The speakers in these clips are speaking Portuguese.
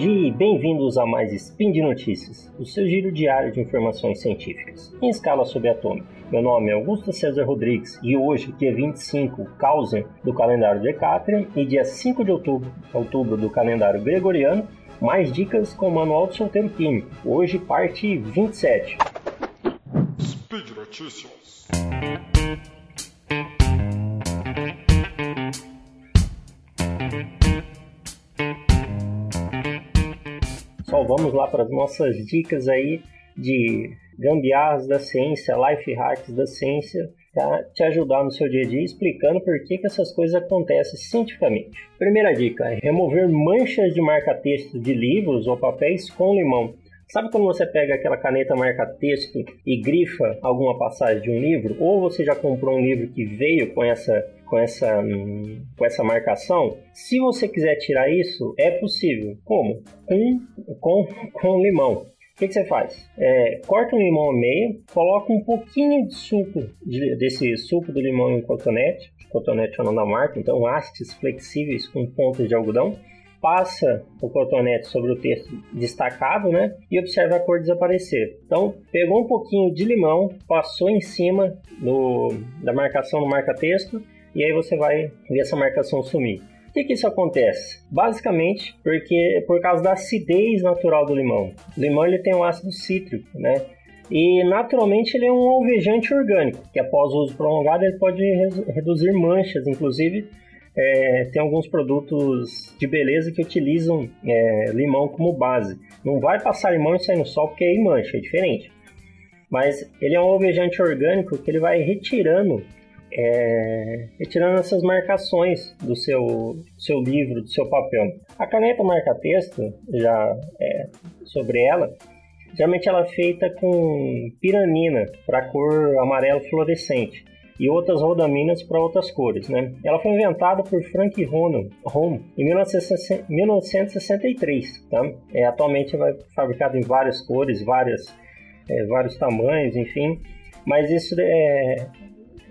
dia e bem-vindos a mais Spin de Notícias, o seu giro diário de informações científicas, em escala subatômica. Meu nome é Augusto César Rodrigues e hoje, dia 25, causa do calendário Decátria e dia 5 de outubro, outubro do calendário Gregoriano, mais dicas com o Manual do Solteiro Químico, hoje parte 27. Speed Notícias. Vamos lá para as nossas dicas aí de gambiarras da ciência, life hacks da ciência, para te ajudar no seu dia a dia explicando por que, que essas coisas acontecem cientificamente. Primeira dica é remover manchas de marca-texto de livros ou papéis com limão. Sabe quando você pega aquela caneta marca-texto e grifa alguma passagem de um livro? Ou você já comprou um livro que veio com essa com essa, com essa marcação. Se você quiser tirar isso, é possível. Como? Com, com, com limão. O que, que você faz? É, corta um limão ao meio, coloca um pouquinho de suco, de, desse suco do limão em cotonete. Cotonete é o nome da marca, então hastes flexíveis com pontas de algodão passa o cotonete sobre o texto destacado, né? E observa a cor desaparecer. Então, pegou um pouquinho de limão, passou em cima do, da marcação no marca-texto e aí você vai ver essa marcação sumir. Por que, que isso acontece? Basicamente porque por causa da acidez natural do limão. O limão ele tem um ácido cítrico, né? E naturalmente ele é um alvejante orgânico, que após o uso prolongado ele pode reduzir manchas, inclusive é, tem alguns produtos de beleza que utilizam é, limão como base. Não vai passar limão e sair no sol porque aí mancha, é diferente. Mas ele é um alvejante orgânico que ele vai retirando é, retirando essas marcações do seu, seu livro, do seu papel. A caneta marca-texto, já é, sobre ela, geralmente ela é feita com piranina para cor amarelo fluorescente e outras rodaminas para outras cores. Né? Ela foi inventada por Frank Ronan, Home em 1963. Tá? É, atualmente é fabricada em várias cores, várias, é, vários tamanhos, enfim. Mas isso é,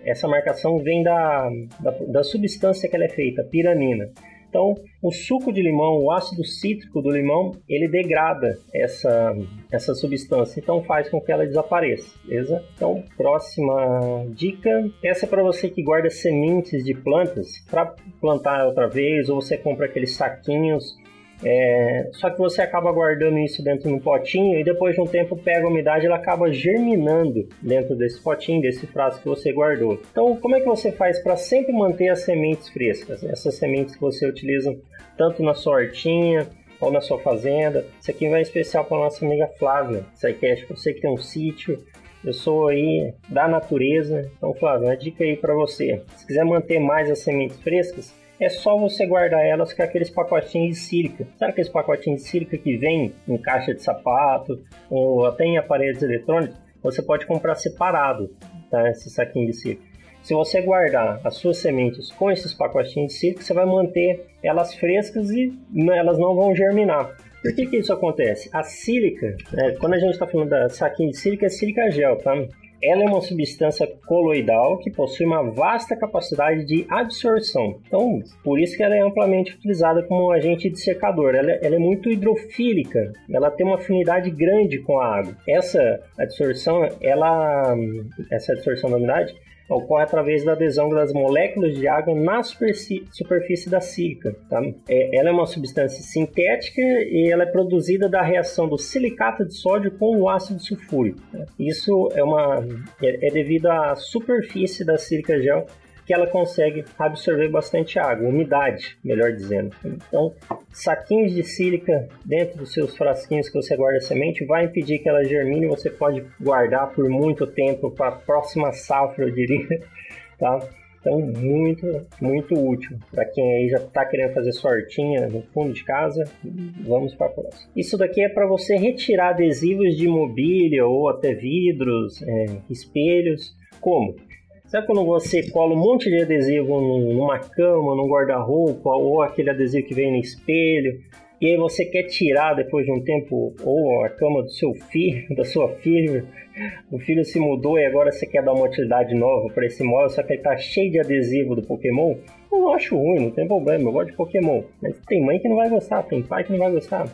essa marcação vem da, da, da substância que ela é feita, piranina. Então, o suco de limão, o ácido cítrico do limão, ele degrada essa, essa substância, então faz com que ela desapareça, beleza? Então, próxima dica, essa é para você que guarda sementes de plantas para plantar outra vez, ou você compra aqueles saquinhos é, só que você acaba guardando isso dentro de um potinho e depois de um tempo pega a umidade ela acaba germinando dentro desse potinho, desse frasco que você guardou. Então, como é que você faz para sempre manter as sementes frescas? Essas sementes que você utiliza tanto na sua hortinha ou na sua fazenda. Isso aqui vai especial para nossa amiga Flávia, Psycast, você que tem um sítio. Eu sou aí da natureza. Então, Flávia, uma dica aí para você. Se quiser manter mais as sementes frescas, é só você guardar elas com aqueles pacotinhos de sílica. Sabe aqueles pacotinhos de sílica que vem em caixa de sapato ou até em aparelhos eletrônicos? Você pode comprar separado, tá? Esse saquinho de sílica. Se você guardar as suas sementes com esses pacotinhos de sílica, você vai manter elas frescas e elas não vão germinar. Por que, que isso acontece? A sílica, né, quando a gente está falando da saquinho de sílica, é sílica gel, tá? Ela é uma substância coloidal que possui uma vasta capacidade de absorção. Então, por isso que ela é amplamente utilizada como agente de secador. Ela, ela é muito hidrofílica, ela tem uma afinidade grande com a água. Essa absorção, ela, essa absorção da umidade, ocorre através da adesão das moléculas de água na superfície da sílica. Tá? É, ela é uma substância sintética e ela é produzida da reação do silicato de sódio com o ácido sulfúrico. Tá? Isso é, uma, é, é devido à superfície da sílica gel que ela consegue absorver bastante água, umidade, melhor dizendo. Então, saquinhos de sílica dentro dos seus frasquinhos que você guarda a semente vai impedir que ela germine. Você pode guardar por muito tempo para a próxima safra, eu diria, tá? Então, muito, muito útil. Para quem aí já está querendo fazer sortinha no fundo de casa, vamos para a próxima. Isso daqui é para você retirar adesivos de mobília ou até vidros, é, espelhos. Como? Sabe quando você cola um monte de adesivo numa cama, num guarda-roupa, ou aquele adesivo que vem no espelho, e aí você quer tirar depois de um tempo, ou a cama do seu filho, da sua filha, o filho se mudou e agora você quer dar uma utilidade nova para esse móvel, só que ele tá cheio de adesivo do Pokémon? Eu não acho ruim, não tem problema, eu gosto de Pokémon. Mas tem mãe que não vai gostar, tem pai que não vai gostar.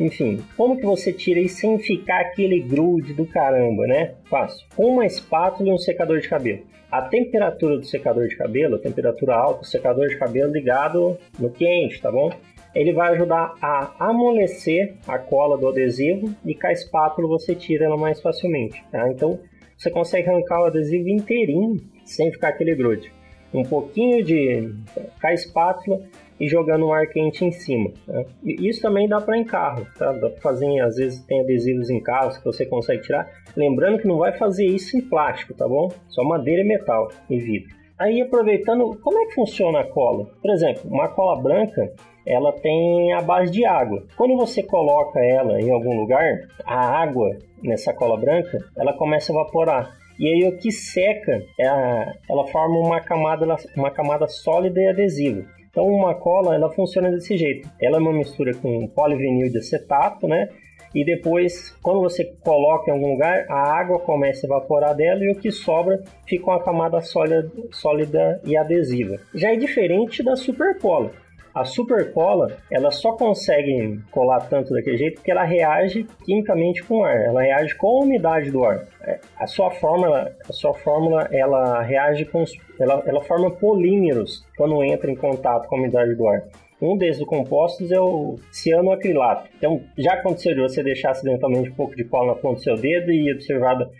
Enfim, como que você tira isso sem ficar aquele grude do caramba, né? Fácil. Uma espátula e um secador de cabelo. A temperatura do secador de cabelo, a temperatura alta, o secador de cabelo ligado no quente, tá bom? Ele vai ajudar a amolecer a cola do adesivo e com a espátula você tira ela mais facilmente, tá? Então você consegue arrancar o adesivo inteirinho sem ficar aquele grude. Um pouquinho de com a espátula e jogando um ar quente em cima. Né? Isso também dá para em carro, tá? Dá para fazer, às vezes tem adesivos em carros que você consegue tirar. Lembrando que não vai fazer isso em plástico, tá bom? Só madeira e metal e vidro. Aí aproveitando, como é que funciona a cola? Por exemplo, uma cola branca, ela tem a base de água. Quando você coloca ela em algum lugar, a água nessa cola branca, ela começa a evaporar. E aí o que seca, ela, ela forma uma camada, uma camada sólida e adesiva. Então uma cola ela funciona desse jeito. Ela é uma mistura com polivinil de acetato, né? E depois, quando você coloca em algum lugar, a água começa a evaporar dela e o que sobra fica uma camada sólida, sólida e adesiva. Já é diferente da supercola. A supercola, ela só consegue colar tanto daquele jeito porque ela reage quimicamente com o ar, ela reage com a umidade do ar. É, a sua fórmula, a sua fórmula, ela reage com, ela, ela forma polímeros quando entra em contato com a umidade do ar. Um desses compostos é o cianoacrilato. Então, já aconteceu de você deixar acidentalmente um pouco de cola na ponta do seu dedo e observado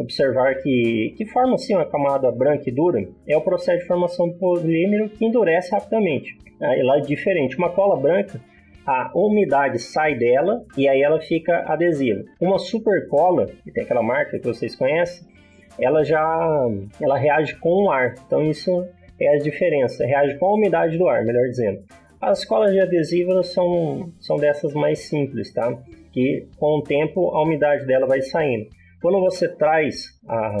observar que, que forma assim uma camada branca e dura é o processo de formação do polímero que endurece rapidamente. Aí lá é diferente. Uma cola branca, a umidade sai dela e aí ela fica adesiva. Uma super cola, que tem aquela marca que vocês conhecem, ela já ela reage com o ar. Então isso é a diferença. Reage com a umidade do ar, melhor dizendo. As colas de adesivo são, são dessas mais simples, tá? Que com o tempo a umidade dela vai saindo. Quando você traz a,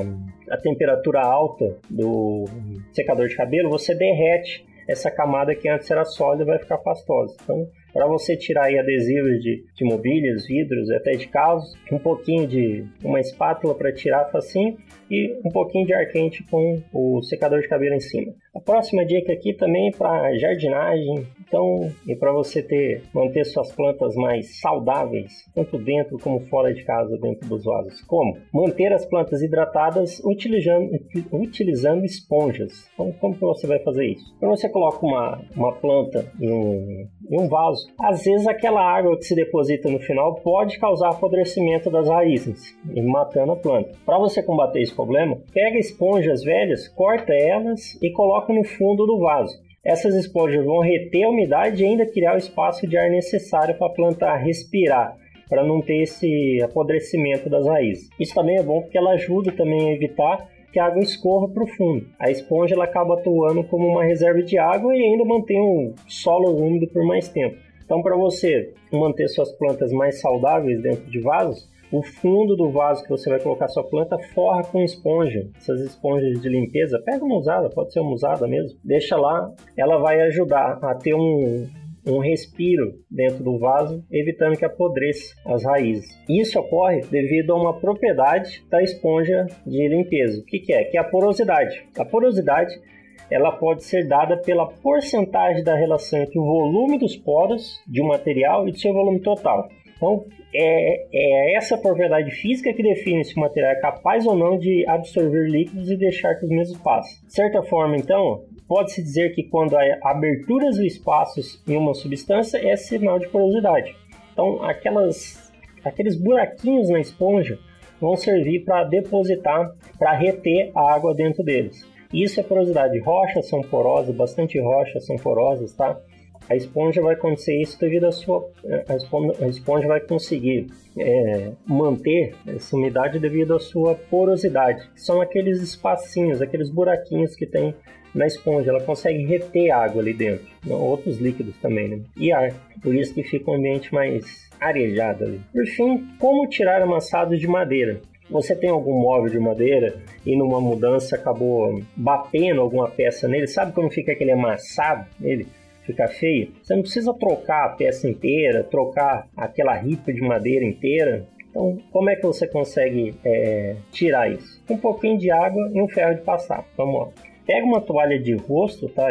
a temperatura alta do secador de cabelo, você derrete essa camada que antes era sólida vai ficar pastosa. Então, para você tirar aí adesivos de, de mobílias, vidros, até de carros, um pouquinho de uma espátula para tirar facinho e um pouquinho de ar quente com o secador de cabelo em cima. A próxima dica aqui também é para jardinagem, então, e para você ter manter suas plantas mais saudáveis, tanto dentro como fora de casa, dentro dos vasos. Como? Manter as plantas hidratadas utilizando, utilizando esponjas. Então, como que você vai fazer isso? Quando você coloca uma, uma planta em um, em um vaso, às vezes aquela água que se deposita no final pode causar apodrecimento das raízes e matando a planta. Para você combater esse problema, pega esponjas velhas, corta elas e coloca no fundo do vaso. Essas esponjas vão reter a umidade e ainda criar o espaço de ar necessário para a planta respirar, para não ter esse apodrecimento das raízes. Isso também é bom porque ela ajuda também a evitar que a água escorra para o fundo. A esponja ela acaba atuando como uma reserva de água e ainda mantém o solo úmido por mais tempo. Então, para você manter suas plantas mais saudáveis dentro de vasos, o fundo do vaso que você vai colocar sua planta forra com esponja. Essas esponjas de limpeza, pega uma usada, pode ser uma usada mesmo. Deixa lá, ela vai ajudar a ter um, um respiro dentro do vaso, evitando que apodreça as raízes. Isso ocorre devido a uma propriedade da esponja de limpeza. O que, que é? Que é a porosidade. A porosidade ela pode ser dada pela porcentagem da relação entre o volume dos poros de um material e do seu volume total. Então, é, é essa propriedade física que define se o material é capaz ou não de absorver líquidos e deixar que os mesmos passem. De certa forma, então, pode-se dizer que quando há aberturas ou espaços em uma substância é sinal de porosidade. Então, aquelas, aqueles buraquinhos na esponja vão servir para depositar, para reter a água dentro deles. Isso é porosidade. Rochas são porosas, bastante rochas são porosas, tá? a esponja vai acontecer isso devido à sua a esponja, a esponja vai conseguir é, manter essa umidade devido à sua porosidade são aqueles espacinhos aqueles buraquinhos que tem na esponja ela consegue reter água ali dentro outros líquidos também né? e ar por isso que fica um ambiente mais arejado ali. por fim como tirar amassados de madeira você tem algum móvel de madeira e numa mudança acabou batendo alguma peça nele, sabe como fica aquele amassado nele? ficar feio, você não precisa trocar a peça inteira, trocar aquela ripa de madeira inteira. Então, como é que você consegue é, tirar isso? Um pouquinho de água e um ferro de passar. Vamos lá. Pega uma toalha de rosto, tá?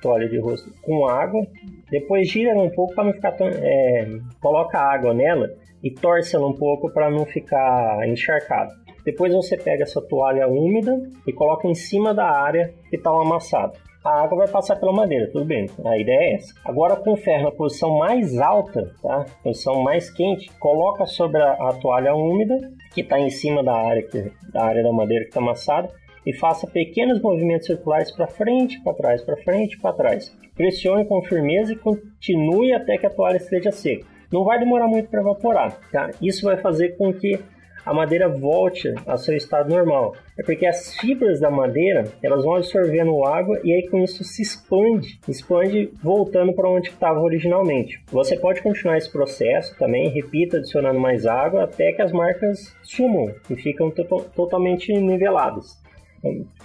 Toalha de rosto com água, Depois gira um pouco para não ficar tão. É, coloca água nela e torce ela um pouco para não ficar encharcado. Depois você pega essa toalha úmida e coloca em cima da área que está amassado. A água vai passar pela madeira, tudo bem. A ideia é essa. Agora com o ferro na posição mais alta, tá? Posição mais quente, coloca sobre a, a toalha úmida que está em cima da área, que, da área da madeira que está amassada e faça pequenos movimentos circulares para frente, para trás, para frente, para trás. Pressione com firmeza e continue até que a toalha esteja seca. Não vai demorar muito para evaporar, tá? Isso vai fazer com que a madeira volte ao seu estado normal. É porque as fibras da madeira elas vão absorvendo água e aí com isso se expande, expande voltando para onde estava originalmente. Você pode continuar esse processo também, repita adicionando mais água até que as marcas sumam e ficam to totalmente niveladas.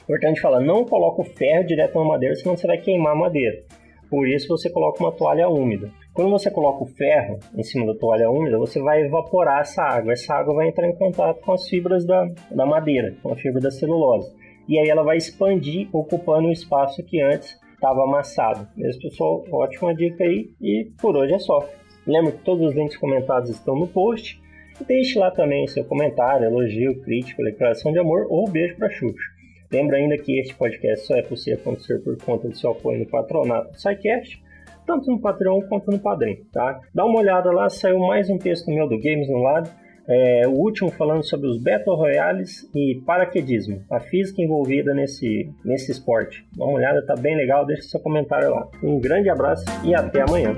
Importante falar, não coloca o ferro direto na madeira, senão você vai queimar a madeira. Por isso você coloca uma toalha úmida. Quando você coloca o ferro em cima da toalha úmida, você vai evaporar essa água. Essa água vai entrar em contato com as fibras da, da madeira, com a fibra da celulose. E aí ela vai expandir, ocupando o espaço que antes estava amassado. Mesmo pessoal, ótima dica aí. E por hoje é só. Lembra que todos os links comentados estão no post. Deixe lá também seu comentário, elogio, crítica, declaração de amor ou beijo para Xuxa. Lembra ainda que este podcast só é possível acontecer por conta do seu apoio no patronato do SciCast, tanto no Patreon quanto no Padrim, tá? Dá uma olhada lá, saiu mais um texto meu do Games no Lado, é, o último falando sobre os Battle Royales e paraquedismo, a física envolvida nesse, nesse esporte. Dá uma olhada, tá bem legal, deixa seu comentário lá. Um grande abraço e até amanhã.